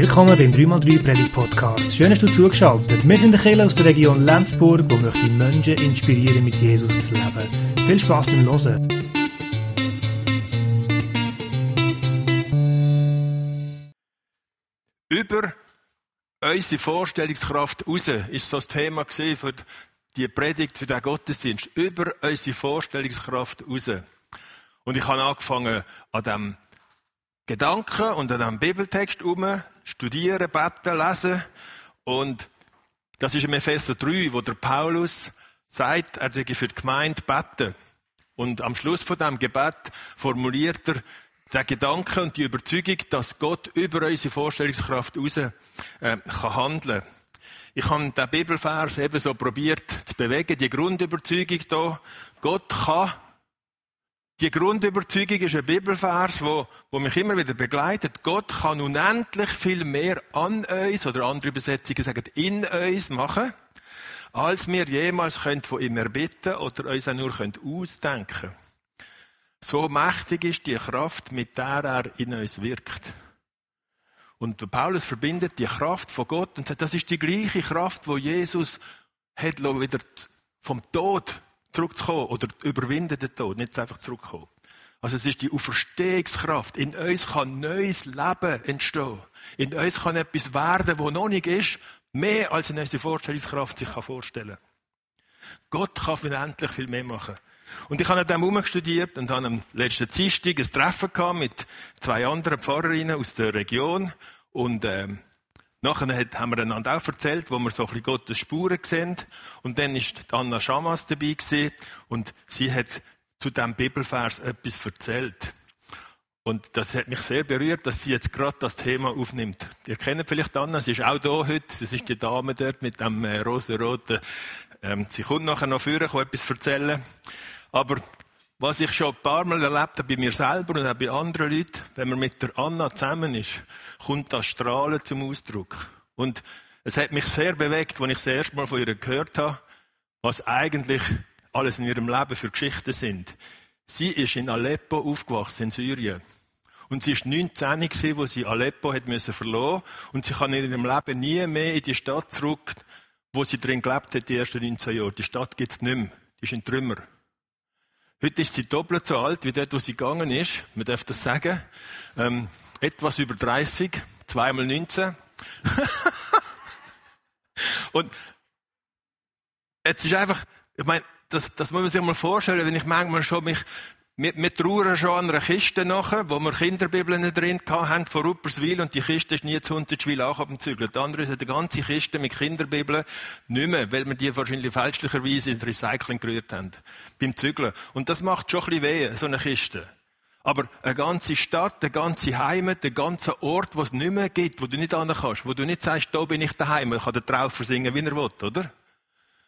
Willkommen beim 3x3 Predigt Podcast. Schön, dass du zugeschaltet. Wir sind Kirche aus der Region Lenzburg, wo möchte Menschen inspirieren, mit Jesus zu leben. Viel Spaß beim Hören. Über unsere Vorstellungskraft raus ist das Thema für die Predigt, für den Gottesdienst. Über unsere Vorstellungskraft raus. Und ich habe angefangen an dem Gedanken und an diesem Bibeltext herum, studieren, beten, lesen. Und das ist im Epheser 3, wo der Paulus sagt, er würde für die Gemeinde beten. Und am Schluss von dem Gebet formuliert er den Gedanken und die Überzeugung, dass Gott über unsere Vorstellungskraft heraus äh, kann handeln Ich habe den Bibelvers eben so probiert zu bewegen, die Grundüberzeugung hier. Gott kann die Grundüberzeugung ist ein Bibelvers, wo, wo mich immer wieder begleitet. Gott kann unendlich viel mehr an uns, oder andere Übersetzungen sagen in uns machen, als wir jemals können von ihm erbitten oder uns auch nur können ausdenken So mächtig ist die Kraft, mit der er in uns wirkt. Und Paulus verbindet die Kraft von Gott und sagt, das ist die gleiche Kraft, wo Jesus hat wieder vom Tod zurückzukommen oder überwinden den Tod, nicht einfach zurückkommen. Also es ist die Auferstehungskraft. In uns kann neues Leben entstehen. In uns kann etwas werden, wo noch nicht ist, mehr als in unsere Vorstellungskraft sich vorstellen kann Gott kann endlich viel mehr machen. Und ich habe an dem umgestudiert und habe am letzten Dienstag ein Treffen gehabt mit zwei anderen Pfarrerinnen aus der Region und ähm, Nachher haben wir einander auch erzählt, wo wir so ein bisschen Gottes Spuren sehen. Und dann ist Anna Schamas dabei gewesen, und sie hat zu dem Bibelvers etwas erzählt. Und das hat mich sehr berührt, dass sie jetzt gerade das Thema aufnimmt. Ihr kennt vielleicht Anna, sie ist auch da heute. Das ist die Dame dort mit dem äh, rosa-roten. Ähm, sie kommt nachher noch vorne, kann etwas erzählen. Aber was ich schon ein paar Mal erlebt habe bei mir selber und auch bei anderen Leuten, wenn man mit der Anna zusammen ist, kommt das Strahlen zum Ausdruck. Und es hat mich sehr bewegt, als ich das erste Mal von ihr gehört habe, was eigentlich alles in ihrem Leben für Geschichten sind. Sie ist in Aleppo aufgewachsen, in Syrien. Und sie ist 19 gewesen, wo sie Aleppo hat müssen verloren. Und sie kann in ihrem Leben nie mehr in die Stadt zurück, wo sie drin gelebt hat, die ersten 19 Jahre. Die Stadt gibt's nicht mehr. Die ist in Trümmer. Heute ist sie doppelt so alt wie dort, wo sie gegangen ist. Man darf das sagen. Ähm, etwas über 30, zweimal 19. Und jetzt ist einfach, ich meine, das, das muss man sich mal vorstellen, wenn ich manchmal schon mich wir, wir trauern schon an einer Kiste nachher, wo wir Kinderbibeln drin haben vor Rupperswil und die Kiste ist nie zu Hundertschwil angezügelt. Die andere ist eine ganze Kiste mit Kinderbibeln nicht mehr, weil wir die wahrscheinlich fälschlicherweise ins Recycling gerührt haben. Beim Zügeln. Und das macht schon ein bisschen weh, so eine Kiste. Aber eine ganze Stadt, eine ganze Heimat, ein ganzer Ort, wo es nicht mehr gibt, wo du nicht hin kannst, wo du nicht sagst, da bin ich daheim, ich kann den Traufer singen, wie er will, oder?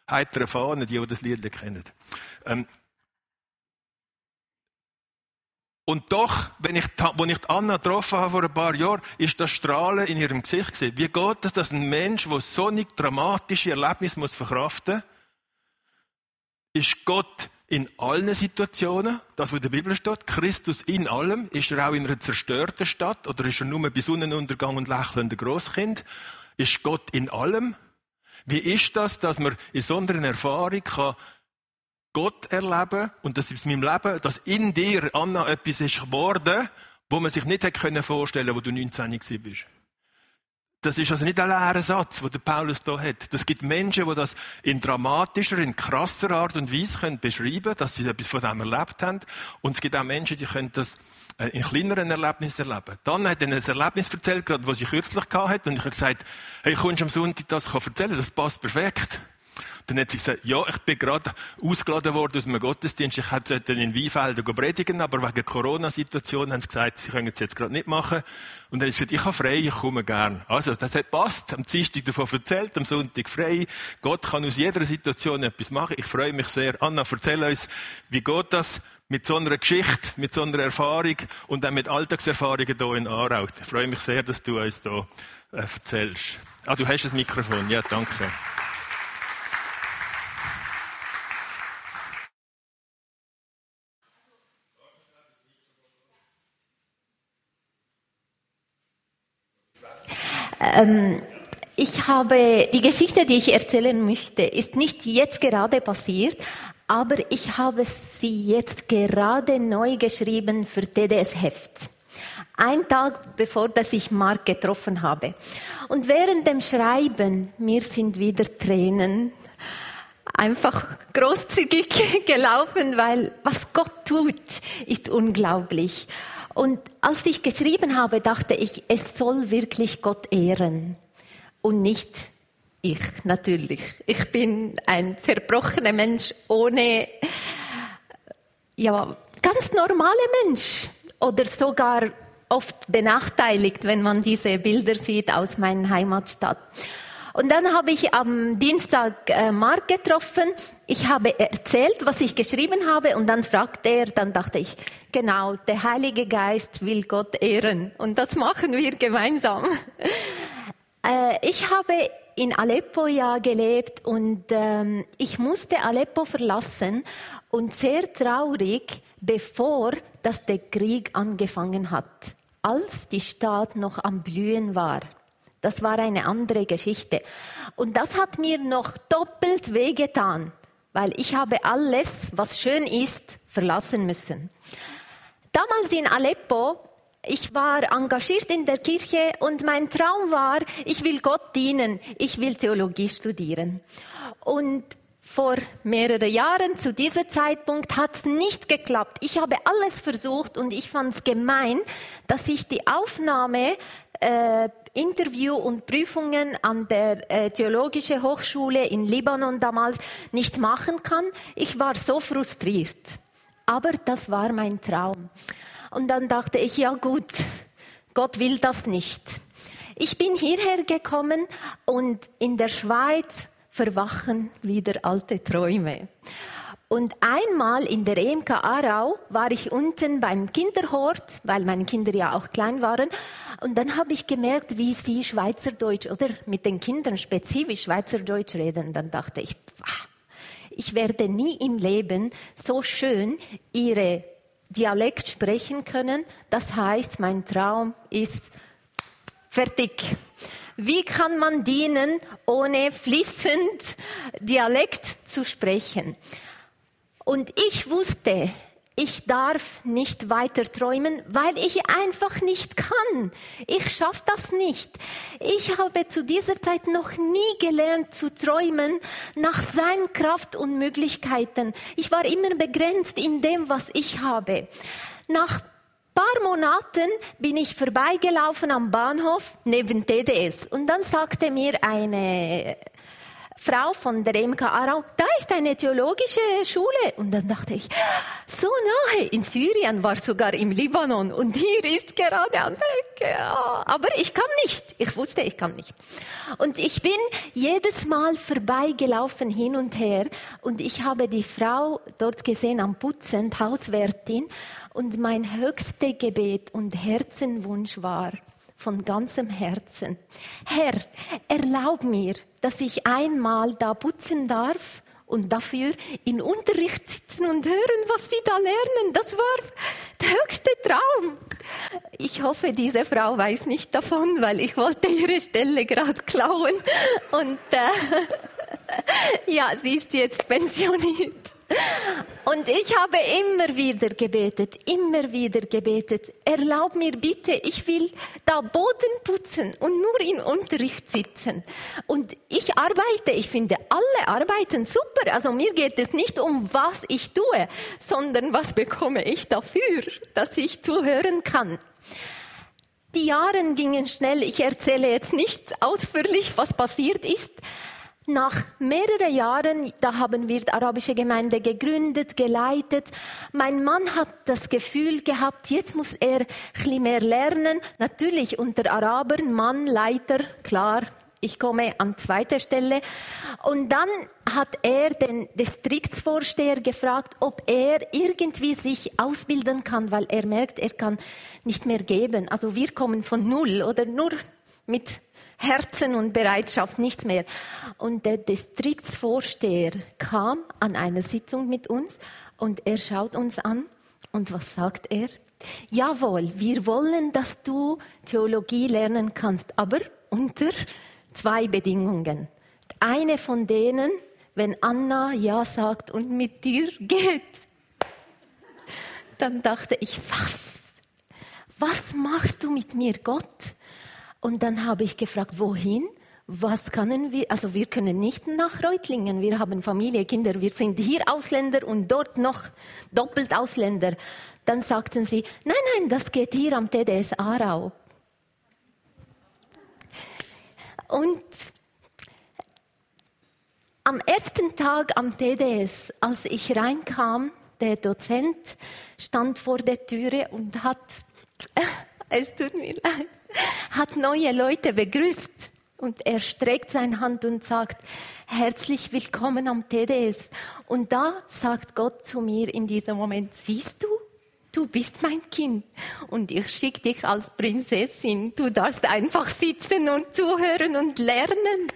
Heitere Fahne, die, die das Lied kennen. Ähm, Und doch, wenn ich, als ich Anna getroffen habe vor ein paar Jahren, ist das Strahlen in ihrem Gesicht gesehen. Wie geht es, dass ein Mensch, der so nicht dramatische Erlebnisse muss verkraften ist Gott in allen Situationen, das, was in der Bibel steht, Christus in allem, ist er auch in einer zerstörten Stadt oder ist er nur bei Sonnenuntergang und lächelnder Großkind? Ist Gott in allem? Wie ist das, dass man in so einer Erfahrung kann Gott erleben und dass in meinem Leben, dass in dir, Anna, etwas ist geworden, wo man sich nicht hätte vorstellen können, wo du 19 bist. Das ist also nicht ein leerer Satz, den Paulus da hat. Das gibt Menschen, die das in dramatischer, in krasser Art und Weise können beschreiben, dass sie etwas von dem erlebt haben. Und es gibt auch Menschen, die können das äh, in kleineren Erlebnissen erleben. Dann hat er ein Erlebnis erzählt, gerade, was sie kürzlich gehabt hat, und ich habe gesagt, hey, kommst du am Sonntag das erzählen? Das passt perfekt. Dann hat sie gesagt, ja, ich bin gerade ausgeladen worden aus einem Gottesdienst. Ich hätte in Weinfelden predigen, aber wegen Corona-Situation haben sie gesagt, sie können es jetzt gerade nicht machen. Und dann hat sie gesagt, ich habe frei, ich komme gern. Also, das hat passt. Am Dienstag davon erzählt, am Sonntag frei. Gott kann aus jeder Situation etwas machen. Ich freue mich sehr. Anna, erzähl uns, wie geht das mit so einer Geschichte, mit so einer Erfahrung und auch mit Alltagserfahrungen hier in Aarau. Ich freue mich sehr, dass du uns hier äh, erzählst. Ah, du hast das Mikrofon. Ja, danke. Ähm, ich habe die Geschichte, die ich erzählen möchte, ist nicht jetzt gerade passiert, aber ich habe sie jetzt gerade neu geschrieben für TDS Heft. Ein Tag bevor dass ich Mark getroffen habe. Und während dem Schreiben, mir sind wieder Tränen einfach großzügig gelaufen, weil was Gott tut, ist unglaublich. Und als ich geschrieben habe, dachte ich, es soll wirklich Gott ehren und nicht ich natürlich. Ich bin ein zerbrochener Mensch ohne, ja, ganz normaler Mensch oder sogar oft benachteiligt, wenn man diese Bilder sieht aus meiner Heimatstadt. Und dann habe ich am Dienstag äh, Mark getroffen. Ich habe erzählt, was ich geschrieben habe und dann fragte er, dann dachte ich, genau, der Heilige Geist will Gott ehren und das machen wir gemeinsam. Äh, ich habe in Aleppo ja gelebt und ähm, ich musste Aleppo verlassen und sehr traurig, bevor dass der Krieg angefangen hat, als die Stadt noch am Blühen war. Das war eine andere Geschichte. Und das hat mir noch doppelt wehgetan, weil ich habe alles, was schön ist, verlassen müssen. Damals in Aleppo, ich war engagiert in der Kirche und mein Traum war, ich will Gott dienen, ich will Theologie studieren. Und vor mehreren Jahren zu diesem Zeitpunkt hat es nicht geklappt. Ich habe alles versucht und ich fand es gemein, dass ich die Aufnahme äh, Interview und Prüfungen an der äh, Theologischen Hochschule in Libanon damals nicht machen kann. Ich war so frustriert. Aber das war mein Traum. Und dann dachte ich, ja gut, Gott will das nicht. Ich bin hierher gekommen und in der Schweiz verwachen wieder alte Träume. Und einmal in der EMK Aarau war ich unten beim Kinderhort, weil meine Kinder ja auch klein waren. Und dann habe ich gemerkt, wie sie Schweizerdeutsch oder mit den Kindern spezifisch Schweizerdeutsch reden. Dann dachte ich, ich werde nie im Leben so schön ihre Dialekt sprechen können. Das heißt, mein Traum ist fertig. Wie kann man dienen, ohne fließend Dialekt zu sprechen? Und ich wusste, ich darf nicht weiter träumen, weil ich einfach nicht kann. Ich schaffe das nicht. Ich habe zu dieser Zeit noch nie gelernt zu träumen nach seinen Kraft und Möglichkeiten. Ich war immer begrenzt in dem, was ich habe. Nach paar Monaten bin ich vorbeigelaufen am Bahnhof neben TDS und dann sagte mir eine Frau von der MK Aarau, da ist eine theologische Schule. Und dann dachte ich, so nahe, in Syrien war sogar im Libanon und hier ist gerade an der Ecke. Aber ich kann nicht. Ich wusste, ich kann nicht. Und ich bin jedes Mal vorbeigelaufen hin und her und ich habe die Frau dort gesehen am Putzen, Hauswärtin. Und mein höchstes Gebet und Herzenwunsch war, von ganzem Herzen. Herr, erlaub mir, dass ich einmal da putzen darf und dafür in Unterricht sitzen und hören, was sie da lernen. Das war der höchste Traum. Ich hoffe, diese Frau weiß nicht davon, weil ich wollte ihre Stelle gerade klauen. Und äh, ja, sie ist jetzt pensioniert. Und ich habe immer wieder gebetet, immer wieder gebetet. Erlaub mir bitte, ich will da Boden putzen und nur in Unterricht sitzen. Und ich arbeite, ich finde alle arbeiten super. Also mir geht es nicht um, was ich tue, sondern was bekomme ich dafür, dass ich zuhören kann. Die Jahre gingen schnell. Ich erzähle jetzt nicht ausführlich, was passiert ist. Nach mehreren Jahren, da haben wir die arabische Gemeinde gegründet, geleitet. Mein Mann hat das Gefühl gehabt, jetzt muss er ein bisschen mehr lernen. Natürlich unter Arabern, Mann, Leiter, klar. Ich komme an zweiter Stelle. Und dann hat er den Distriktsvorsteher gefragt, ob er irgendwie sich ausbilden kann, weil er merkt, er kann nicht mehr geben. Also wir kommen von Null oder nur mit Herzen und Bereitschaft, nichts mehr. Und der Distriktsvorsteher kam an einer Sitzung mit uns und er schaut uns an und was sagt er? Jawohl, wir wollen, dass du Theologie lernen kannst, aber unter zwei Bedingungen. Eine von denen, wenn Anna Ja sagt und mit dir geht. Dann dachte ich, was? Was machst du mit mir, Gott? Und dann habe ich gefragt, wohin? Was können wir, also wir können nicht nach Reutlingen, wir haben Familie, Kinder, wir sind hier Ausländer und dort noch doppelt Ausländer. Dann sagten sie, nein, nein, das geht hier am TDS Aarau. Und am ersten Tag am TDS, als ich reinkam, der Dozent stand vor der Türe und hat, es tut mir leid, hat neue Leute begrüßt. Und er streckt seine Hand und sagt, herzlich willkommen am TDS. Und da sagt Gott zu mir in diesem Moment, siehst du, du bist mein Kind und ich schicke dich als Prinzessin. Du darfst einfach sitzen und zuhören und lernen.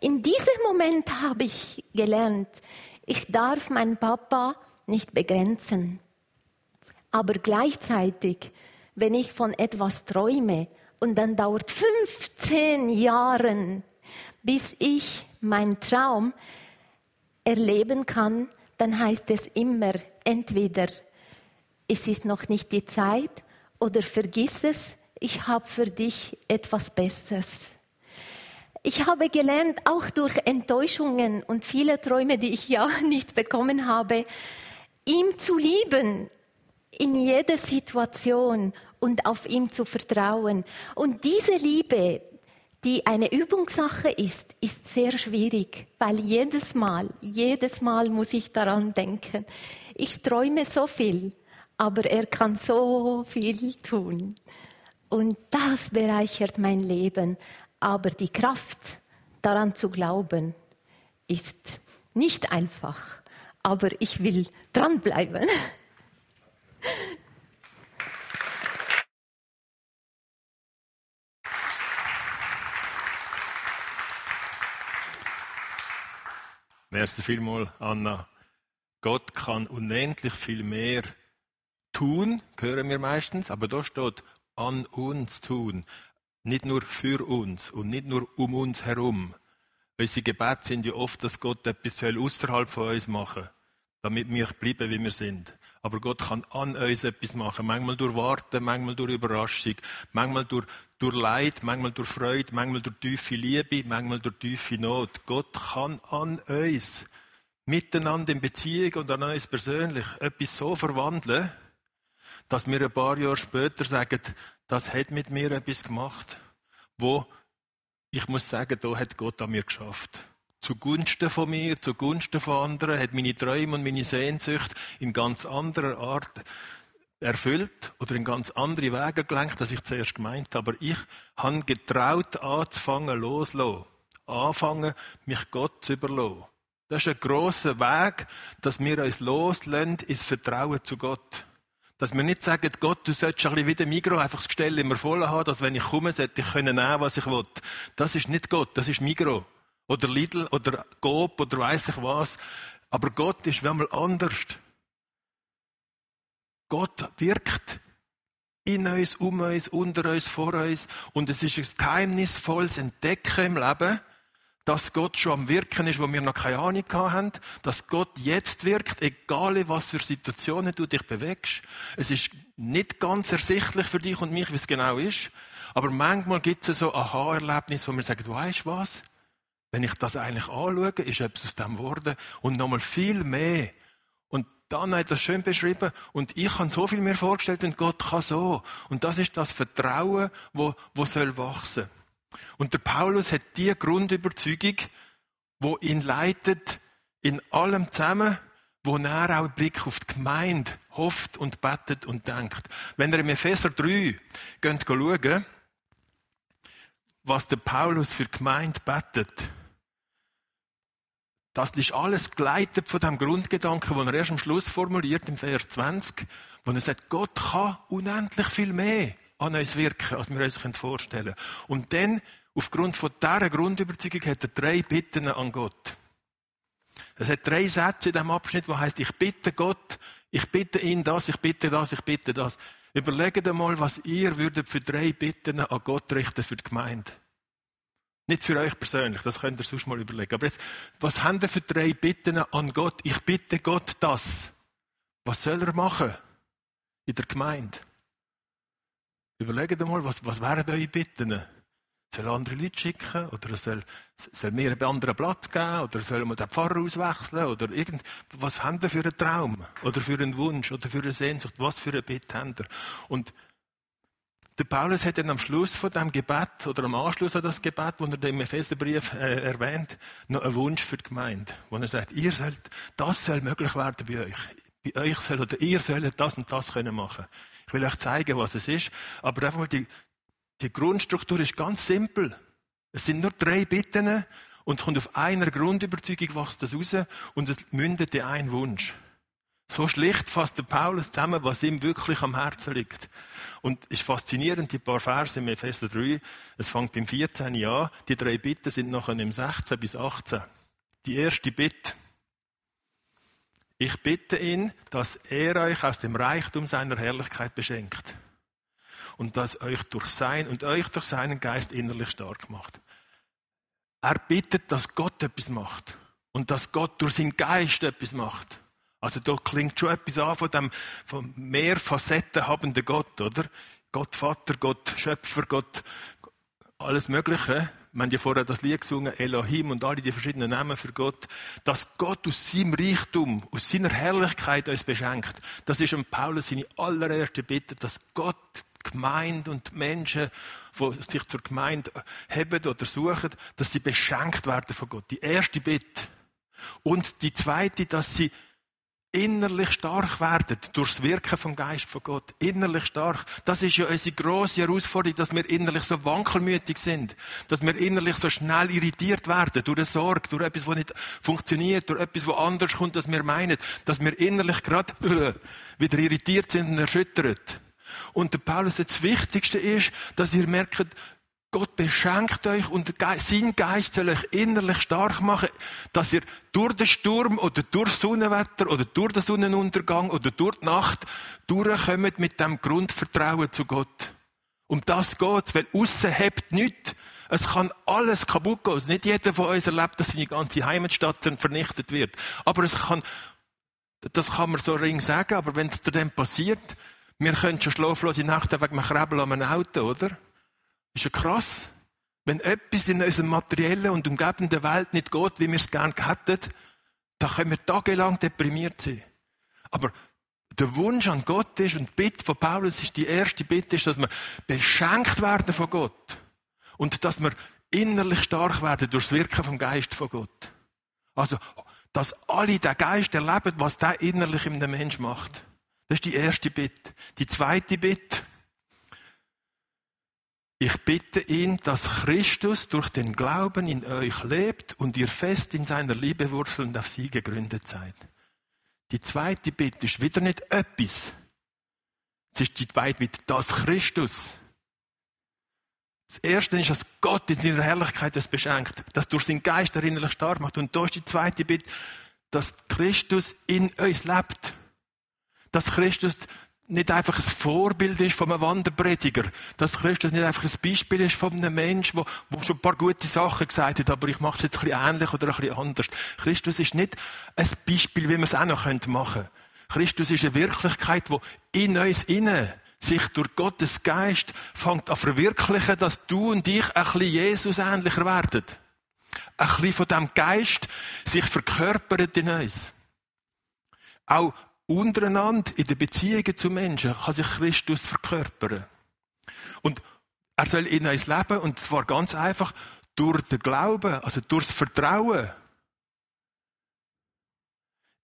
In diesem Moment habe ich gelernt, ich darf meinen Papa nicht begrenzen. Aber gleichzeitig, wenn ich von etwas träume. Und dann dauert 15 Jahre, bis ich meinen Traum erleben kann, dann heißt es immer entweder es ist noch nicht die Zeit oder vergiss es, ich habe für dich etwas Besseres. Ich habe gelernt, auch durch Enttäuschungen und viele Träume, die ich ja nicht bekommen habe, ihm zu lieben in jeder Situation und auf ihm zu vertrauen. Und diese Liebe, die eine Übungssache ist, ist sehr schwierig, weil jedes Mal, jedes Mal muss ich daran denken. Ich träume so viel aber er kann so viel tun. Und das bereichert mein Leben. Aber die Kraft, daran zu glauben, ist nicht einfach. Aber ich will dranbleiben. Merci vielmals, Anna. Gott kann unendlich viel mehr tun, hören wir meistens, aber da steht an uns tun. Nicht nur für uns und nicht nur um uns herum. Unsere Gebete sind ja oft, dass Gott etwas außerhalb von uns machen soll, damit wir bleiben, wie wir sind. Aber Gott kann an uns etwas machen. Manchmal durch Warten, manchmal durch Überraschung, manchmal durch, durch Leid, manchmal durch Freude, manchmal durch tiefe Liebe, manchmal durch tiefe Not. Gott kann an uns miteinander in Beziehung und an uns persönlich etwas so verwandeln, dass wir ein paar Jahre später sagen, das hat mit mir etwas gemacht, wo ich muss sagen, da hat Gott an mir geschafft. Zugunsten von mir, zugunsten von anderen, hat meine Träume und meine Sehnsucht in ganz anderer Art erfüllt oder in ganz andere Wege gelenkt, als ich zuerst gemeint habe. Aber ich habe getraut, anzufangen, loszulassen. Anfangen, mich Gott zu überlassen. Das ist ein grosser Weg, dass wir uns loslassen ins Vertrauen zu Gott. Dass wir nicht sagen, Gott, du solltest ein bisschen wie der Migro einfach das Gestell immer voll haben, dass wenn ich komme, sollte ich können nehmen, was ich will. Das ist nicht Gott, das ist Migro. Oder Lidl, oder Coop, oder weiss ich was. Aber Gott ist einmal anders. Gott wirkt in uns, um uns, unter uns, vor uns. Und es ist ein geheimnisvolles Entdecken im Leben, dass Gott schon am Wirken ist, wo wir noch keine Ahnung haben, dass Gott jetzt wirkt, egal in was für Situationen du dich bewegst. Es ist nicht ganz ersichtlich für dich und mich, wie es genau ist, aber manchmal gibt es so Aha-Erlebnisse, wo wir sagen, du weißt was? Wenn ich das eigentlich anschaue, ist etwas aus dem geworden und nochmal viel mehr. Und dann hat das schön beschrieben und ich habe so viel mehr vorgestellt und Gott kann so. Und das ist das Vertrauen, wo, wo soll wachsen. Und der Paulus hat die Grundüberzeugung, wo ihn leitet in allem zusammen, wo er auch einen Blick auf die Gemeinde hofft und betet und denkt. Wenn ihr im Epheser 3 geht schauen, was der Paulus für Gemeinde betet, das ist alles geleitet von dem Grundgedanken, den er erst am Schluss formuliert, im Vers 20, wo er sagt, Gott kann unendlich viel mehr an uns wirken, als wir uns vorstellen können. Und dann, aufgrund von dieser Grundüberzeugung, hat er drei Bitten an Gott. Es hat drei Sätze in diesem Abschnitt, wo heißt: Ich bitte Gott, ich bitte ihn das, ich bitte das, ich bitte das. Überlegt einmal, was ihr würdet für drei Bitten an Gott richten für die Gemeinde. Nicht für euch persönlich, das könnt ihr sonst mal überlegen. Aber jetzt, was haben ihr für drei Bitten an Gott? Ich bitte Gott das. Was soll er machen? In der Gemeinde. Überlegt einmal, was, was wären eure Bitten? Soll er andere Leute schicken? Oder soll, soll mir einen anderen Platz geben? Oder soll man den Pfarrer auswechseln? Oder irgend, was haben ihr für einen Traum? Oder für einen Wunsch? Oder für eine Sehnsucht? Was für eine Bitte ihr? Und der Paulus hat dann am Schluss von dem Gebet oder am Anschluss an das Gebet, wo er im Epheserbrief äh, erwähnt, noch einen Wunsch für die Gemeinde, wo er sagt, ihr sollt, das soll möglich werden bei euch. Bei euch soll oder ihr sollt das und das können machen. Ich will euch zeigen, was es ist, aber einfach mal die, die Grundstruktur ist ganz simpel. Es sind nur drei Bitten und kommt auf einer Grundüberzeugung wächst das raus und es mündet in einen Wunsch. So schlicht fasst der Paulus zusammen, was ihm wirklich am Herzen liegt. Und ist faszinierend, die paar Verse im Epheser 3, es fängt beim 14 an, die drei Bitten sind nachher im 16 bis 18. Die erste Bitte. Ich bitte ihn, dass er euch aus dem Reichtum seiner Herrlichkeit beschenkt und dass euch durch sein und euch durch seinen Geist innerlich stark macht. Er bittet, dass Gott etwas macht und dass Gott durch seinen Geist etwas macht. Also da klingt schon etwas an von dem von mehr Facetten habenden Gott, oder? Gott Vater, Gott Schöpfer, Gott alles Mögliche. Wir haben ja vorher das Lied gesungen, Elohim und alle die verschiedenen Namen für Gott. Dass Gott aus seinem Reichtum, aus seiner Herrlichkeit uns beschenkt. Das ist um Paulus seine allererste Bitte, dass Gott die Gemeinde und die Menschen, die sich zur Gemeinde haben oder suchen, dass sie beschenkt werden von Gott. Die erste Bitte. Und die zweite, dass sie innerlich stark werden durchs Wirken vom Geist von Gott. Innerlich stark. Das ist ja unsere grosse Herausforderung, dass wir innerlich so wankelmütig sind. Dass wir innerlich so schnell irritiert werden durch eine Sorge, durch etwas, was nicht funktioniert, durch etwas, was anders kommt, als wir meinen. Dass wir innerlich gerade wieder irritiert sind und erschüttert. Und der Paulus, das Wichtigste ist, dass ihr merkt, Gott beschenkt euch und sein Geist soll euch innerlich stark machen, dass ihr durch den Sturm oder durch das Sonnenwetter oder durch den Sonnenuntergang oder durch die Nacht durchkommt mit dem Grundvertrauen zu Gott. Um das geht's, weil aussen hebt nichts. Es kann alles kaputt gehen. Nicht jeder von uns erlebt, dass seine ganze Heimatstadt vernichtet wird. Aber es kann, das kann man so ring sagen, aber wenn es dann passiert, wir können schon schlaflose Nacht wegen einem Krebel an einem Auto, oder? Ist ja krass. Wenn etwas in unserer materiellen und umgebenden Welt nicht geht, wie wir es gerne hätten, dann können wir tagelang deprimiert sein. Aber der Wunsch an Gott ist, und die Bitte von Paulus ist, die erste Bitte ist, dass wir beschenkt werden von Gott. Und dass wir innerlich stark werden durch das Wirken vom Geist von Gott. Also, dass alle den Geist erleben, was der innerlich in einem Mensch macht. Das ist die erste Bitte. Die zweite Bitte. Ich bitte ihn, dass Christus durch den Glauben in euch lebt und ihr fest in seiner Liebe wurzelnd auf sie gegründet seid. Die zweite Bitte ist wieder nicht etwas. Es ist die zweite Bitte, dass Christus. Das erste ist, dass Gott in seiner Herrlichkeit das beschenkt, dass durch seinen Geist erinnerlich stark macht. Und da ist die zweite Bitte, dass Christus in uns lebt. Dass Christus nicht einfach ein Vorbild ist von einem Wanderprediger, dass Christus nicht einfach ein Beispiel ist von einem Menschen, der, der schon ein paar gute Sachen gesagt hat, aber ich mache es jetzt ein bisschen ähnlich oder ein bisschen anders. Christus ist nicht ein Beispiel, wie man es auch noch machen könnte. Christus ist eine Wirklichkeit, die in uns innen sich durch Gottes Geist fängt an verwirklichen, dass du und ich ein bisschen Jesus ähnlicher werden. Ein bisschen von dem Geist sich verkörpert in uns. Auch untereinander, in den Beziehungen zu Menschen, kann sich Christus verkörpern. Und er soll in uns leben, und zwar ganz einfach durch den Glauben, also durchs Vertrauen.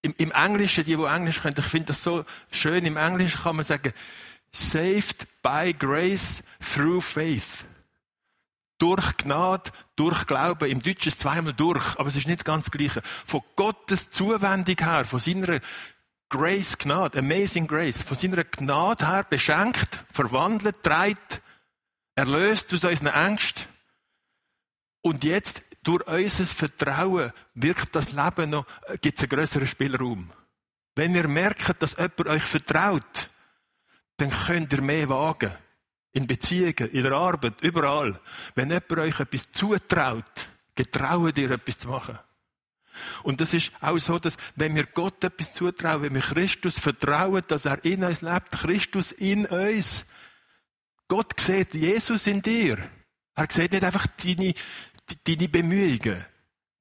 Im, im Englischen, die, die Englisch können, ich finde das so schön, im Englischen kann man sagen, saved by grace through faith. Durch Gnade, durch Glauben. Im Deutschen ist es zweimal durch, aber es ist nicht ganz das Gleiche. Von Gottes Zuwendung her, von seiner Grace, Gnade, Amazing Grace, von seiner Gnade her beschenkt, verwandelt, treibt, erlöst aus unseren Ängsten. Und jetzt, durch unser Vertrauen, wirkt das Leben noch, gibt es einen größeren Spielraum. Wenn ihr merkt, dass jemand euch vertraut, dann könnt ihr mehr wagen. In Beziehungen, in der Arbeit, überall. Wenn jemand euch etwas zutraut, getraut ihr etwas zu machen. Und das ist auch so, dass wenn wir Gott etwas zutrauen, wenn wir Christus vertrauen, dass er in uns lebt, Christus in uns, Gott sieht Jesus in dir. Er sieht nicht einfach deine, deine Bemühungen.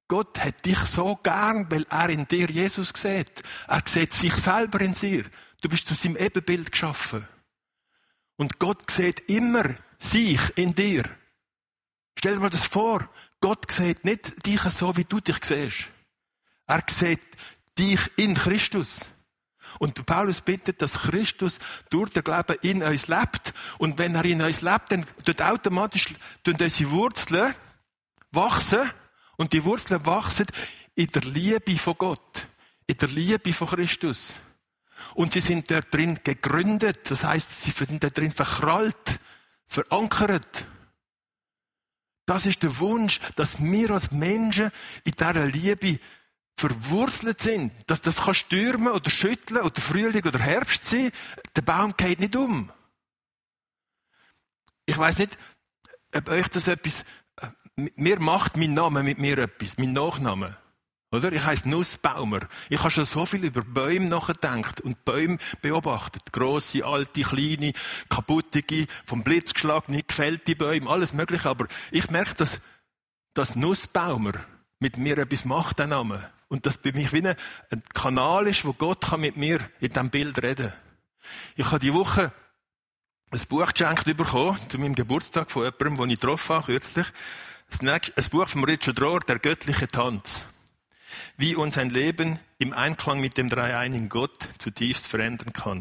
Gott hat dich so gern, weil er in dir Jesus sieht. Er sieht sich selber in dir. Du bist zu seinem Ebenbild geschaffen. Und Gott sieht immer sich in dir. Stell dir mal das vor. Gott sieht nicht dich so, wie du dich siehst. Er sieht dich in Christus. Und Paulus bittet, dass Christus durch den Glauben in uns lebt. Und wenn er in uns lebt, dann tut automatisch tun unsere Wurzeln wachsen. Und die Wurzeln wachsen in der Liebe von Gott. In der Liebe von Christus. Und sie sind dort drin gegründet. Das heißt, sie sind dort drin verkrallt, verankert. Das ist der Wunsch, dass wir als Menschen in dieser Liebe verwurzelt sind, dass das kann stürmen oder schütteln oder Frühling oder Herbst sein, der Baum geht nicht um. Ich weiß nicht, ob euch das etwas, äh, mir macht mein Name mit mir etwas, mein Nachname. Oder? Ich heiße Nussbaumer. Ich habe schon so viel über Bäume nachgedacht und Bäume beobachtet. Grosse, alte, kleine, kaputtige, vom Blitz geschlagene, gefällte Bäume, alles Mögliche. Aber ich merke, dass, dass Nussbaumer mit mir etwas macht, der Name. Und das bei mich wie ein Kanal ist, wo Gott kann mit mir in diesem Bild reden Ich habe die Woche ein Buch geschenkt bekommen, zu meinem Geburtstag von jemandem, den ich getroffen habe, kürzlich. Ein Buch von Richard Rohr, Der göttliche Tanz. Wie uns ein Leben im Einklang mit dem dreieinigen Gott zutiefst verändern kann.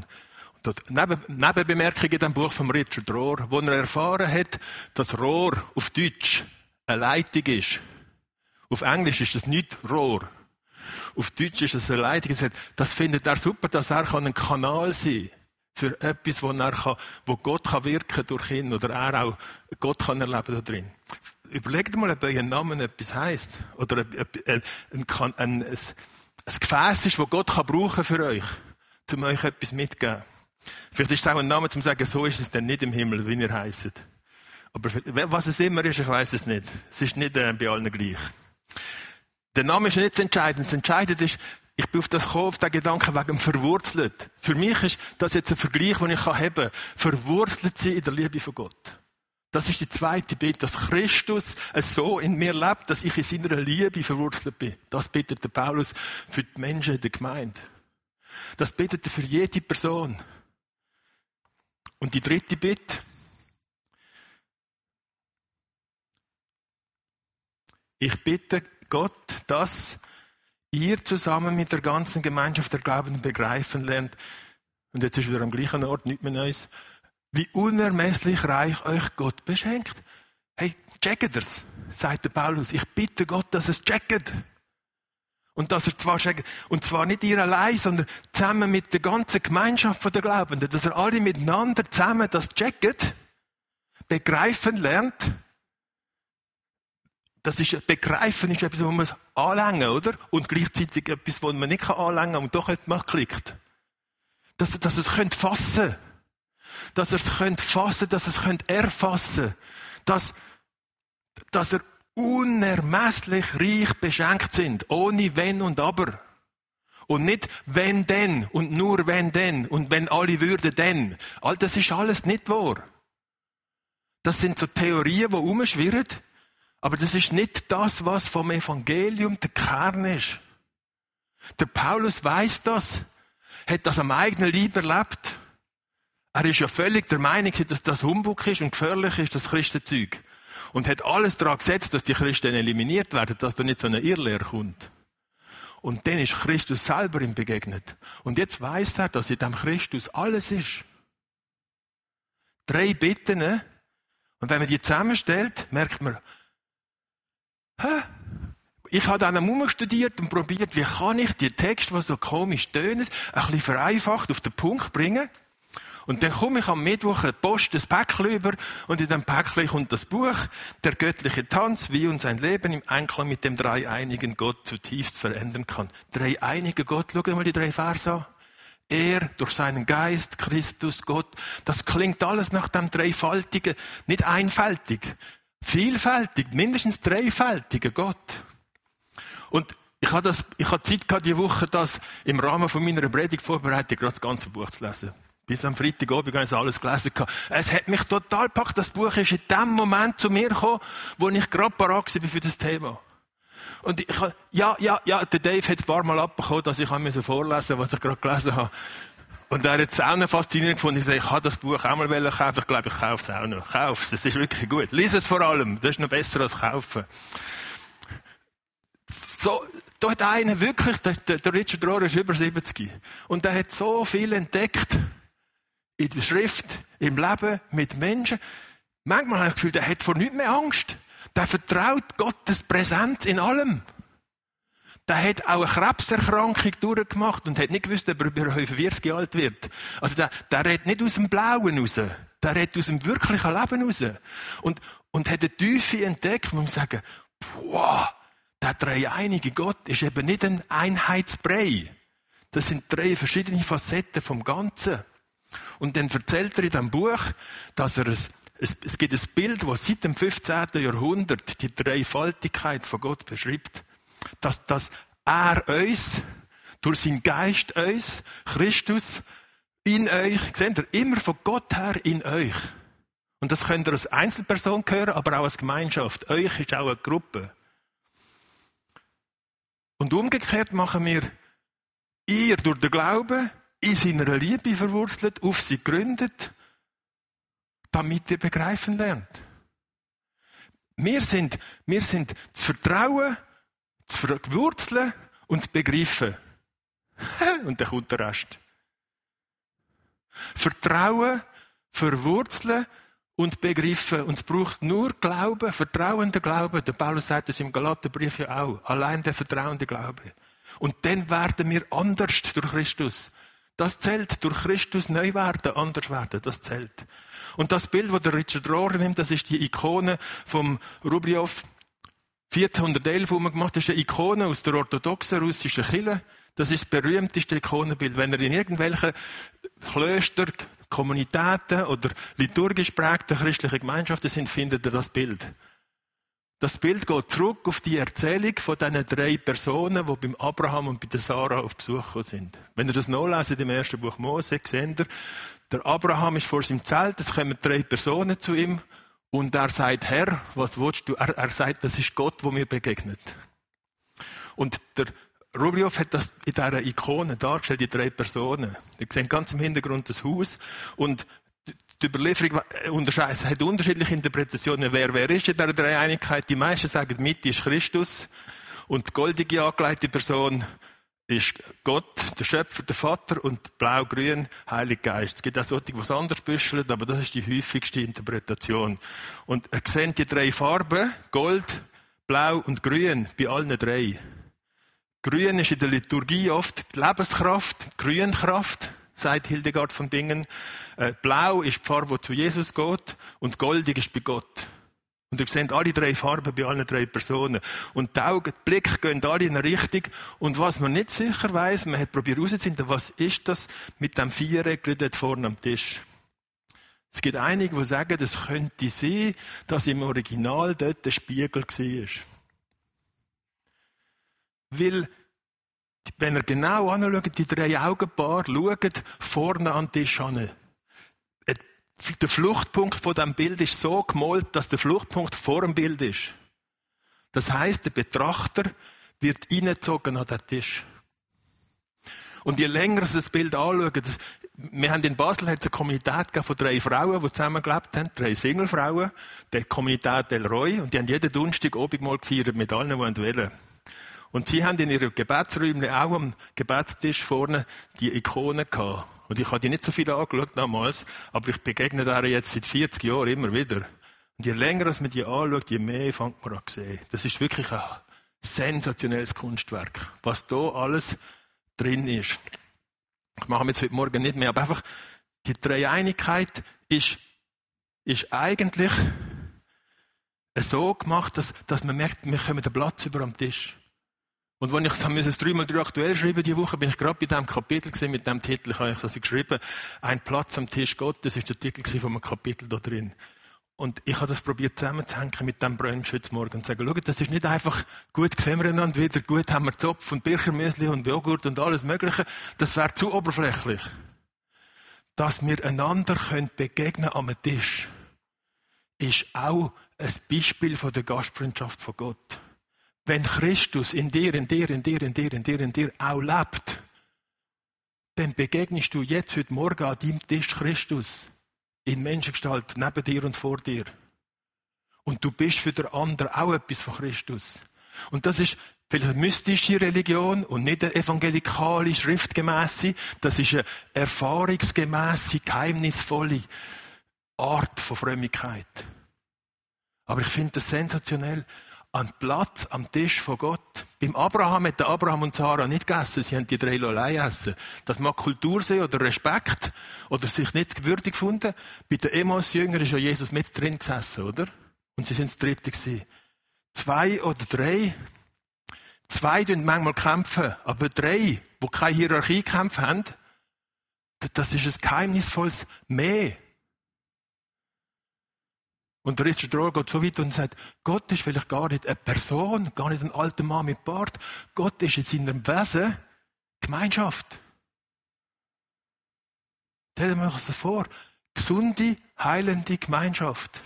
Und dort Neben, Nebenbemerkung in dem Buch von Richard Rohr, wo er erfahren hat, dass Rohr auf Deutsch eine Leitung ist. Auf Englisch ist das nicht Rohr. Auf Deutsch ist es eine Leitung. Das findet er super, dass er ein Kanal sein kann für etwas, wo, er kann, wo Gott kann wirken durch ihn oder er auch Gott kann erleben da drin. Überlegt mal, ob euer Name etwas heisst oder ob, ob, ein, ein, ein, ein, Gefäß ist, das Gott kann brauchen für euch, um euch etwas mitzugeben. Vielleicht ist es auch ein Name, um zu sagen, so ist es denn nicht im Himmel, wie ihr heisst. Aber was es immer ist, ich weiß es nicht. Es ist nicht äh, bei allen gleich. Der Name ist nicht das Entscheidende. Das Entscheidende ist, ich bin auf das gekommen, auf den Gedanken wegen Verwurzelt. Für mich ist das jetzt ein Vergleich, den ich haben kann. Verwurzelt sein in der Liebe von Gott. Das ist die zweite Bitte, dass Christus so in mir lebt, dass ich in seiner Liebe verwurzelt bin. Das bittet der Paulus für die Menschen in der Gemeinde. Das bittet er für jede Person. Und die dritte Bitte. Ich bitte Gott, dass ihr zusammen mit der ganzen Gemeinschaft der Glaubenden begreifen lernt, und jetzt ist wieder am gleichen Ort, nicht mehr Neues, wie unermesslich reich euch Gott beschenkt. Hey, checkt es, sagt der Paulus. Ich bitte Gott, dass es checkt. Und dass er zwar checkt, und zwar nicht ihr allein, sondern zusammen mit der ganzen Gemeinschaft der Glaubenden, dass er alle miteinander zusammen das checkt, begreifen lernt, das ist, begreifen ist etwas, wo man anlängen, oder? Und gleichzeitig etwas, wo man nicht anlängen kann und doch etwas klickt. Dass, dass es könnt fassen. Dass er es könnt fassen, dass es könnt erfassen. Dass, dass er unermesslich reich beschenkt sind. Ohne Wenn und Aber. Und nicht wenn denn und nur wenn denn und wenn alle würden denn. All das ist alles nicht wahr. Das sind so Theorien, die umschwirren. Aber das ist nicht das, was vom Evangelium der Kern ist. Der Paulus weiß das, hat das am eigenen Leib erlebt. Er ist ja völlig der Meinung, dass das Humbug ist und gefährlich ist, das Christenzeug. Und hat alles daran gesetzt, dass die Christen eliminiert werden, dass da nicht so eine Irrlehre kommt. Und dann ist Christus selber ihm begegnet. Und jetzt weiß er, dass in dem Christus alles ist. Drei Bitten. Ne? Und wenn man die zusammenstellt, merkt man, Hä? Ich habe dann einmal studiert und probiert, wie kann ich die Texte, die so komisch tönen, ein bisschen vereinfacht auf den Punkt bringen. Und dann komme ich am Mittwoch eine Post, das Päckchen über, und in dem Päckchen kommt das Buch, der göttliche Tanz, wie uns ein Leben im Einklang mit dem dreieinigen Gott zutiefst verändern kann. Dreieiniger Gott, schau mal die drei Verse an. Er durch seinen Geist, Christus, Gott. Das klingt alles nach dem Dreifaltigen, nicht einfältig, vielfältig, mindestens dreifältigen Gott. Und ich habe das, ich habe Zeit gehabt, diese Woche, das im Rahmen von meiner Predigtvorbereitung gerade das ganze Buch zu lesen. Bis am Freitagabend habe ich alles gelesen. Es hat mich total gepackt. Das Buch ist in dem Moment zu mir gekommen, wo ich gerade parat war für das Thema. Und ich, ja, ja, ja, der Dave hat ein paar Mal abbekommen, dass ich vorlesen musste, was ich gerade gelesen habe. Und er hat es auch noch faszinierend gefunden. Ich, sage, ich habe das Buch auch mal kaufen. Ich glaube, ich kaufe es auch noch. Kauf es. Es ist wirklich gut. Lies es vor allem. Das ist noch besser als kaufen. So, da hat einer wirklich, der, der Richard Rohr ist über 70. Und der hat so viel entdeckt. In der Schrift, im Leben, mit Menschen. Manchmal habe ich das Gefühl, der hat vor nichts mehr Angst der vertraut Gottes Präsenz in allem. Der hat auch eine Krebserkrankung durchgemacht und hat nicht gewusst, ob er über 45 Jahre alt wird. Also der, der redet nicht aus dem Blauen raus. Der redet aus dem wirklichen Leben raus. Und, und hat eine Tiefe entdeckt, wo man sagen, boah, der dreieinige Gott ist eben nicht ein Einheitsbrei. Das sind drei verschiedene Facetten vom Ganzen. Und dann erzählt er in diesem Buch, dass er es es, es gibt ein Bild, das seit dem 15. Jahrhundert die Dreifaltigkeit von Gott beschreibt. Dass, dass er uns, durch seinen Geist uns, Christus, in euch, seht ihr, immer von Gott her in euch. Und das könnt ihr als Einzelperson hören, aber auch als Gemeinschaft. Euch ist auch eine Gruppe. Und umgekehrt machen wir ihr durch den Glauben in seiner Liebe verwurzelt, auf sie gründet damit ihr begreifen lernt. Wir sind, wir sind zu vertrauen, zu verwurzeln und zu begreifen. und dann kommt der Rest. Vertrauen, verwurzeln und begreifen. Und es braucht nur Glauben, vertrauender Glauben. Der Paulus sagt es im Galaterbrief ja auch. Allein der vertrauende Glaube. Und dann werden wir anders durch Christus. Das zählt. Durch Christus neu werden, anders werden. Das zählt. Und das Bild, das der Richard Rohr nimmt, das ist die Ikone vom Rubliow 1411, wo man gemacht hat, ist eine Ikone aus der orthodoxen russischen Kirche. Das ist das berühmteste Ikonenbild. Wenn ihr in irgendwelchen Klöster, Kommunitäten oder liturgisch prägten christlichen Gemeinschaften sind, findet ihr das Bild. Das Bild geht zurück auf die Erzählung von diesen drei Personen, die beim Abraham und bei der Sarah auf Besuch gekommen sind. Wenn ihr das nachlesen im ersten Buch Mose, seht ihr, der Abraham ist vor seinem Zelt, es kommen drei Personen zu ihm und er sagt, Herr, was willst du? Er, er sagt, das ist Gott, wo mir begegnet. Und der Rubliow hat das in dieser Ikone dargestellt, die drei Personen. Ihr seht ganz im Hintergrund das Haus und die Überlieferung hat unterschiedliche Interpretationen. Wer wer ist in dieser Dreieinigkeit? Die meisten sagen, Mitte ist Christus und die goldige angelegte Person ist Gott, der Schöpfer, der Vater und blau-grün, Heilig Geist. Es gibt auch solche, die was anders büscheln, aber das ist die häufigste Interpretation. Und ihr seht die drei Farben, Gold, Blau und Grün, bei allen drei. Grün ist in der Liturgie oft die Lebenskraft, die Grünkraft, sagt Hildegard von Bingen. Äh, Blau ist die Farbe, die zu Jesus geht und goldig ist bei Gott. Und ihr seht alle drei Farben bei allen drei Personen. Und die Augen, die Blicke gehen alle in eine Richtung. Und was man nicht sicher weiß, man hat probiert herauszufinden, was ist das mit dem Viereck dort vorne am Tisch. Es gibt einige, die sagen, es könnte sein, dass im Original dort der Spiegel war. Weil, wenn ihr genau anschaut, die drei Augenpaare schaut vorne an den Tisch an der Fluchtpunkt von dem Bild ist so gemalt, dass der Fluchtpunkt vor dem Bild ist. Das heißt, der Betrachter wird hineingezogen an den Tisch. Und je länger Sie das Bild anschauen, wir haben in Basel eine Kommunität von drei Frauen, die zusammen gelebt haben, drei Singlefrauen, die Kommunität Del Roy, und die haben jeden Donnerstag mal gefeiert mit allen, die wollen. Und sie haben in ihren Gebetsräumen auch am Gebetstisch vorne die Ikone gehabt. Und ich habe die nicht so viel angeschaut damals, aber ich begegne der jetzt seit 40 Jahren immer wieder. Und je länger man die anschaut, je mehr fängt man an zu sehen. Das ist wirklich ein sensationelles Kunstwerk, was da alles drin ist. Ich mache jetzt heute Morgen nicht mehr, aber einfach die Dreieinigkeit ist, ist eigentlich so gemacht, dass, dass man merkt, wir kommen den Platz über am Tisch. Und wenn ich das dreimal drei aktuell schreiben die Woche, bin ich gerade bei diesem Kapitel gesehen mit dem Titel, ich habe ich das geschrieben, ein Platz am Tisch Gottes ist der Titel von einem Kapitel da drin. Und ich habe das probiert zusammenzuhängen mit dem Brunch heute Morgen und zu sagen, schau, das ist nicht einfach, gut sehen wir einander wieder, gut haben wir Zopf und Birchermüsli und Joghurt und alles Mögliche. Das wäre zu oberflächlich. Dass wir einander können begegnen am Tisch, ist auch ein Beispiel von der Gastfreundschaft von Gott. Wenn Christus in dir, in dir, in dir, in dir, in dir, in dir auch lebt, dann begegnest du jetzt heute Morgen an deinem Tisch Christus in Menschengestalt neben dir und vor dir. Und du bist für den anderen auch etwas von Christus. Und das ist vielleicht eine mystische Religion und nicht eine evangelikale, schriftgemäße. Das ist eine erfahrungsgemäße, geheimnisvolle Art von Frömmigkeit. Aber ich finde das sensationell. An Platz am Tisch von Gott. Beim Abraham hat der Abraham und Sarah nicht gegessen. Sie haben die drei allein essen. Das mag Kultur sein oder Respekt oder sich nicht gewürdig gefunden. Bei den Emmaus-Jüngern ist ja Jesus mit drin gesessen, oder? Und sie sind das Dritte gewesen. Zwei oder drei. Zwei kämpfen manchmal kämpfen, aber drei, wo keine Hierarchie kämpfen haben, das ist ein geheimnisvolles Mehr. Und der Richard Rohr geht so weit und sagt, Gott ist vielleicht gar nicht eine Person, gar nicht ein alter Mann mit Bart. Gott ist in seinem Wesen Gemeinschaft. Stellen wir uns das vor. Gesunde, heilende Gemeinschaft.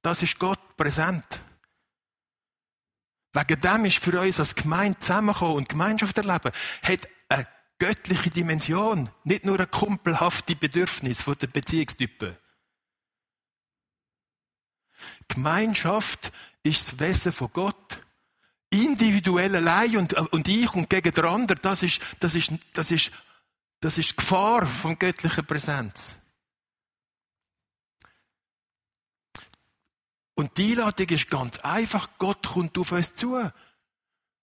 Das ist Gott präsent. Wegen dem ist für uns als Gemeinde zusammenkommen und Gemeinschaft erleben, hat eine göttliche Dimension. Nicht nur ein kumpelhafte Bedürfnis von den Beziehungstypen. Gemeinschaft ist das Wesen von Gott. Individuell allein und, und ich und gegen den anderen, das ist, das ist, das ist, das ist die Gefahr von göttlicher Präsenz. Und die Einladung ist ganz einfach. Gott kommt auf uns zu.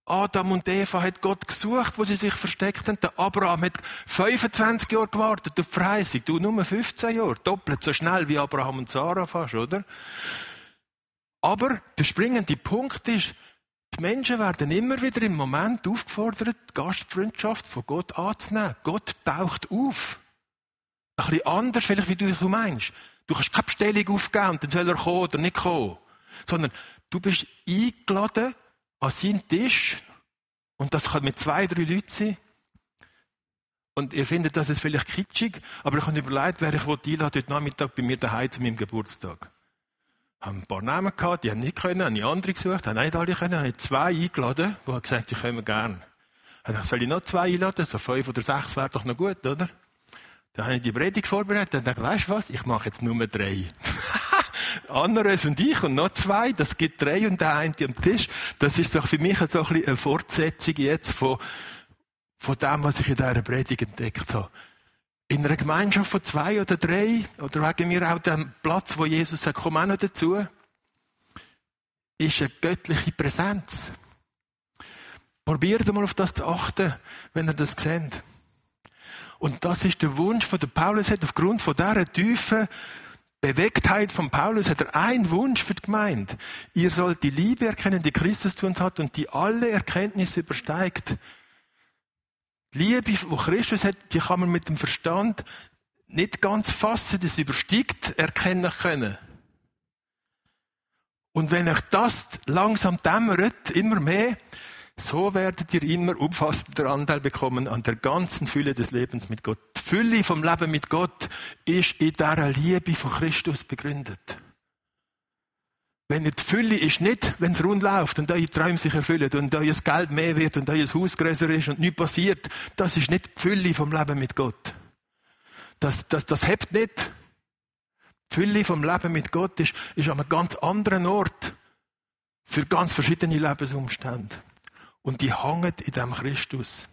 Adam und Eva hat Gott gesucht, wo sie sich versteckt haben. Der Abraham hat 25 Jahre gewartet auf Verheißung. Du nur 15 Jahre. Doppelt so schnell wie Abraham und Sarah fast, oder? Aber der springende Punkt ist, die Menschen werden immer wieder im Moment aufgefordert, die Gastfreundschaft von Gott anzunehmen. Gott taucht auf. Ein bisschen anders, vielleicht wie du es meinst. Du kannst keine Bestellung aufgeben und dann soll er kommen oder nicht kommen. Sondern du bist eingeladen an seinen Tisch und das kann mit zwei, drei Leuten sein. Und ihr findet das ist vielleicht kitschig, aber ich habe überlegt, wer ich einladen heute Nachmittag bei mir daheim zu meinem Geburtstag haben ein paar Namen gehabt, die haben nicht können, haben andere gesucht, haben nicht alle können, haben zwei eingeladen, die haben gesagt, sie kommen gern. Dann soll ich noch zwei einladen? So fünf oder sechs wäre doch noch gut, oder? Dann habe ich die Predigt vorbereitet und dachte, weißt du was? Ich mache jetzt nur drei. Anderes und ich und noch zwei, das gibt drei und der eine am Tisch. Das ist doch für mich so ein bisschen eine Fortsetzung jetzt von, von dem, was ich in dieser Predigt entdeckt habe in einer Gemeinschaft von zwei oder drei, oder wegen mir auch dem Platz, wo Jesus sagt, komm auch noch dazu, ist eine göttliche Präsenz. Probiert mal auf das zu achten, wenn ihr das seht. Und das ist der Wunsch, den Paulus hat, aufgrund von dieser tiefen Bewegtheit von Paulus hat er einen Wunsch für die Gemeinde. Ihr sollt die Liebe erkennen, die Christus zu uns hat und die alle Erkenntnis übersteigt. Liebe, die Christus hat, die kann man mit dem Verstand nicht ganz fassen, das übersteigt erkennen können. Und wenn euch das langsam dämmert, immer mehr, so werdet ihr immer umfassender Anteil bekommen an der ganzen Fülle des Lebens mit Gott. Die Fülle vom Leben mit Gott ist in dieser Liebe von Christus begründet. Wenn die Fülle ist nicht, wenn es rund läuft und eure Träume sich erfüllen und euer Geld mehr wird und euer Haus größer ist und nichts passiert, das ist nicht die Fülle vom Leben mit Gott. Das, das, das hebt nicht. Die Fülle vom Leben mit Gott ist, ist an einem ganz anderen Ort für ganz verschiedene Lebensumstände. Und die hängen in dem Christus.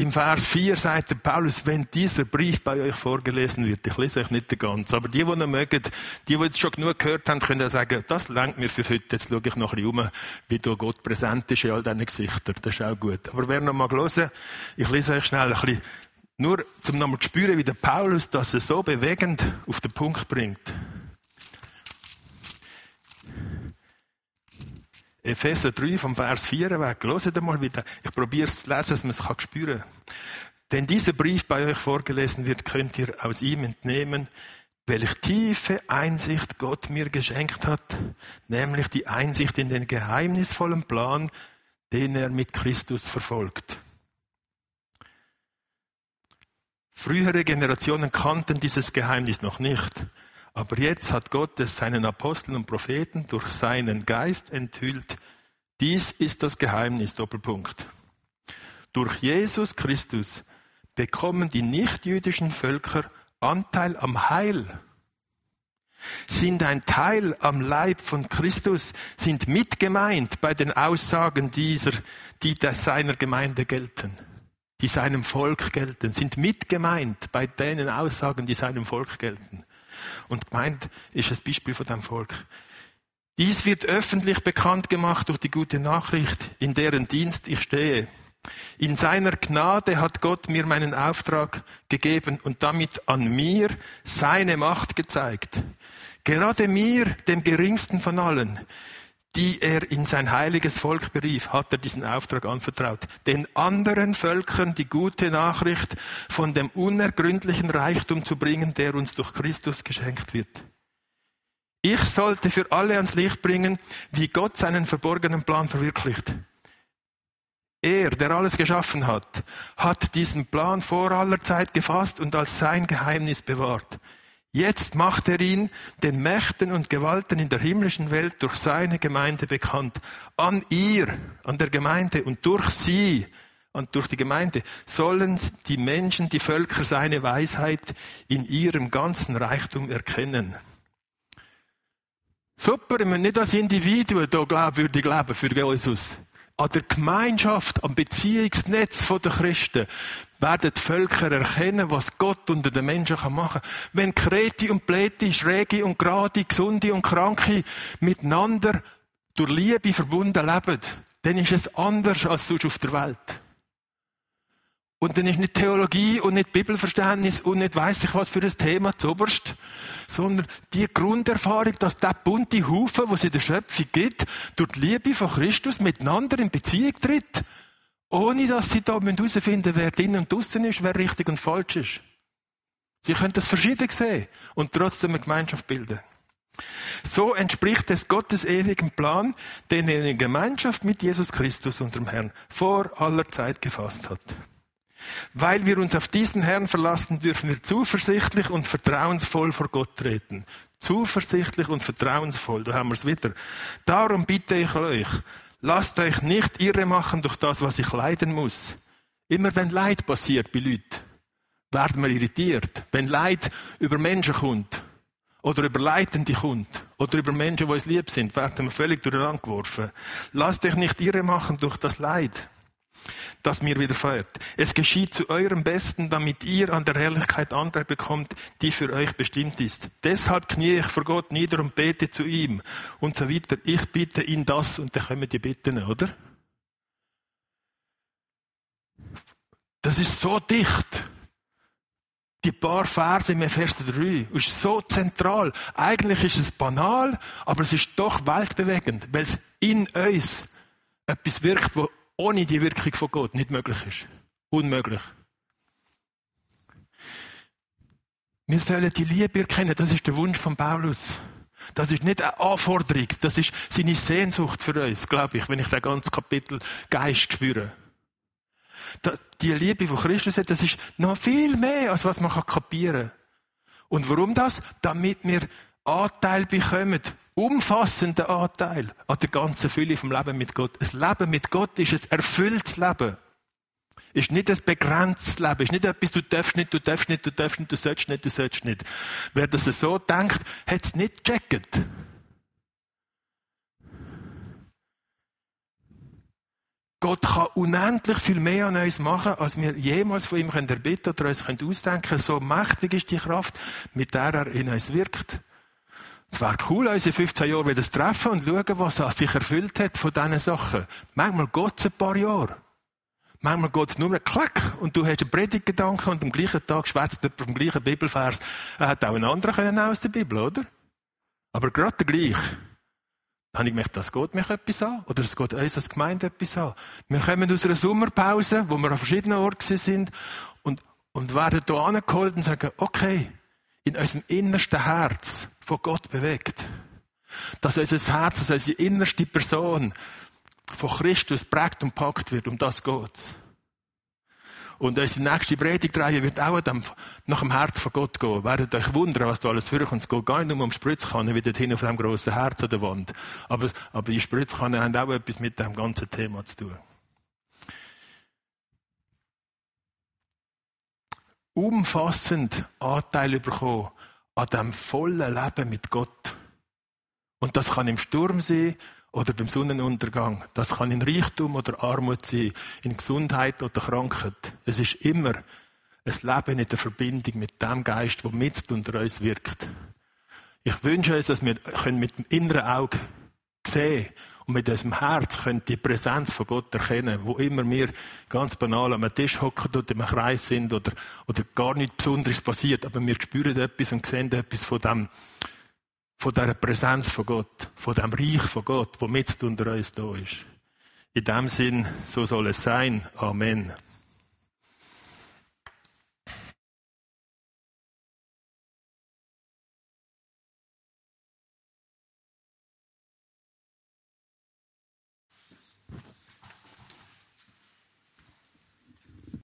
Im Vers 4 sagt der Paulus, wenn dieser Brief bei euch vorgelesen wird, ich lese euch nicht den ganzen, aber die, die noch mögen, die, die jetzt schon genug gehört haben, können sagen, das lenkt mir für heute, jetzt schaue ich noch ein bisschen um, wie da Gott präsent ist in all diesen Gesichtern, das ist auch gut. Aber wer noch mal hören, ich lese euch schnell ein bisschen, nur zum nochmal zu spüren, wie der Paulus das so bewegend auf den Punkt bringt. Epheser 3 vom Vers 4 weg. Hört mal wieder. Ich probiere es zu lesen, dass man es spüren kann. Denn dieser Brief bei euch vorgelesen wird, könnt ihr aus ihm entnehmen, welch tiefe Einsicht Gott mir geschenkt hat, nämlich die Einsicht in den geheimnisvollen Plan, den er mit Christus verfolgt. Frühere Generationen kannten dieses Geheimnis noch nicht, aber jetzt hat Gott es seinen Aposteln und Propheten durch seinen Geist enthüllt. Dies ist das Geheimnis, Doppelpunkt. Durch Jesus Christus bekommen die nichtjüdischen Völker Anteil am Heil, sind ein Teil am Leib von Christus, sind mitgemeint bei den Aussagen dieser, die seiner Gemeinde gelten, die seinem Volk gelten, sind mitgemeint bei denen Aussagen, die seinem Volk gelten. Und gemeint ist das Beispiel von dem Volk. Dies wird öffentlich bekannt gemacht durch die gute Nachricht, in deren Dienst ich stehe. In seiner Gnade hat Gott mir meinen Auftrag gegeben und damit an mir seine Macht gezeigt. Gerade mir, dem geringsten von allen, die er in sein heiliges Volk berief, hat er diesen Auftrag anvertraut, den anderen Völkern die gute Nachricht von dem unergründlichen Reichtum zu bringen, der uns durch Christus geschenkt wird. Ich sollte für alle ans Licht bringen, wie Gott seinen verborgenen Plan verwirklicht. Er, der alles geschaffen hat, hat diesen Plan vor aller Zeit gefasst und als sein Geheimnis bewahrt. Jetzt macht er ihn den Mächten und Gewalten in der himmlischen Welt durch seine Gemeinde bekannt. An ihr, an der Gemeinde und durch sie und durch die Gemeinde sollen die Menschen, die Völker seine Weisheit in ihrem ganzen Reichtum erkennen. Super, wenn wir nicht als Individuen hier glaubwürdig leben für Jesus an der Gemeinschaft, am Beziehungsnetz der Christen werden die Völker erkennen, was Gott unter den Menschen machen kann. Wenn Kreti und Pleti, Schräge und Gerade, Gesunde und Kranke miteinander durch Liebe verbunden leben, dann ist es anders als sonst auf der Welt. Und dann ist nicht Theologie und nicht Bibelverständnis und nicht weiss ich was für ein Thema zuoberst, sondern die Grunderfahrung, dass der bunte Haufen, was in der Schöpfung gibt, durch die Liebe von Christus miteinander in Beziehung tritt, ohne dass sie da herausfinden wer drinnen und draussen ist, wer richtig und falsch ist. Sie können das verschieden sehen und trotzdem eine Gemeinschaft bilden. So entspricht es Gottes ewigem Plan, den er in Gemeinschaft mit Jesus Christus, unserem Herrn, vor aller Zeit gefasst hat. Weil wir uns auf diesen Herrn verlassen, dürfen wir zuversichtlich und vertrauensvoll vor Gott treten. Zuversichtlich und vertrauensvoll, da haben wir es wieder. Darum bitte ich euch, lasst euch nicht irre machen durch das, was ich leiden muss. Immer wenn Leid passiert bei Leuten, werden wir irritiert. Wenn Leid über Menschen kommt, oder über Leitende kommt, oder über Menschen, die uns lieb sind, werden wir völlig durcheinander geworfen. Lasst euch nicht irre machen durch das Leid das mir widerfährt. Es geschieht zu eurem Besten, damit ihr an der Herrlichkeit Anteil bekommt, die für euch bestimmt ist. Deshalb knie ich vor Gott nieder und bete zu ihm und so weiter. Ich bitte ihn das und dann wir die bitten, oder? Das ist so dicht. Die paar Verse im Vers 3 ist so zentral. Eigentlich ist es banal, aber es ist doch weltbewegend, weil es in uns etwas wirkt, wo ohne die Wirkung von Gott nicht möglich ist. Unmöglich. Wir sollen die Liebe erkennen, das ist der Wunsch von Paulus. Das ist nicht eine Anforderung, das ist seine Sehnsucht für uns, glaube ich, wenn ich das ganze Kapitel Geist spüre. Die Liebe von Christus hat, das ist noch viel mehr, als was man kapieren kann. Und warum das? Damit wir Anteil bekommen umfassenden Anteil an der ganzen Fülle vom Leben mit Gott. Ein Leben mit Gott ist ein erfülltes Leben. Ist nicht ein begrenztes Leben. Ist nicht etwas, du darfst nicht, du darfst nicht, du darfst nicht, du sollst nicht, du sollst nicht. Wer das so denkt, hat es nicht gecheckt. Gott kann unendlich viel mehr an uns machen, als wir jemals von ihm erbitten oder uns ausdenken können. So mächtig ist die Kraft, mit der er in uns wirkt. Es wäre cool, uns in 15 Jahren wieder zu treffen und schauen, was sich erfüllt hat von diesen Sachen. Manchmal geht es ein paar Jahre. Manchmal geht es nur ein Klack und du hast einen Predigtgedanken und am gleichen Tag schwätzt jemand vom gleichen Bibelvers. Er hat auch einen anderen können aus der Bibel, oder? Aber gerade gleich. habe ich gemerkt, das geht mich etwas an. Oder es geht uns als Gemeinde etwas an. Wir kommen aus einer Sommerpause, wo wir an verschiedenen Orten sind, und, und werden hier angeholt und sagen, okay, in unserem innersten Herz von Gott bewegt. Dass unser Herz, dass unsere innerste Person von Christus prägt und packt wird. Um das geht's. Und unsere nächste Predigtreihe wird auch nach dem Herz von Gott gehen. Werdet euch wundern, was da alles vorkommt. Es geht gar nicht nur um Spritzkanne, wie dort hin auf dem grossen Herz an der Wand. Aber, aber die Spritzkanne haben auch etwas mit dem ganzen Thema zu tun. Umfassend Anteil bekommen an dem vollen Leben mit Gott. Und das kann im Sturm sein, oder beim Sonnenuntergang. Das kann in Reichtum oder Armut sein, in Gesundheit oder Krankheit. Es ist immer ein Leben in der Verbindung mit dem Geist, der mit unter uns wirkt. Ich wünsche uns, dass wir mit dem inneren Auge sehen und mit unserem Herz können die Präsenz von Gott erkennen, wo immer wir ganz banal am Tisch hocken oder im Kreis sind oder, oder gar nichts Besonderes passiert, aber wir spüren etwas und sehen etwas von dem, von dieser Präsenz von Gott, von dem Reich von Gott, wo mit unter uns da ist. In dem Sinn, so soll es sein. Amen.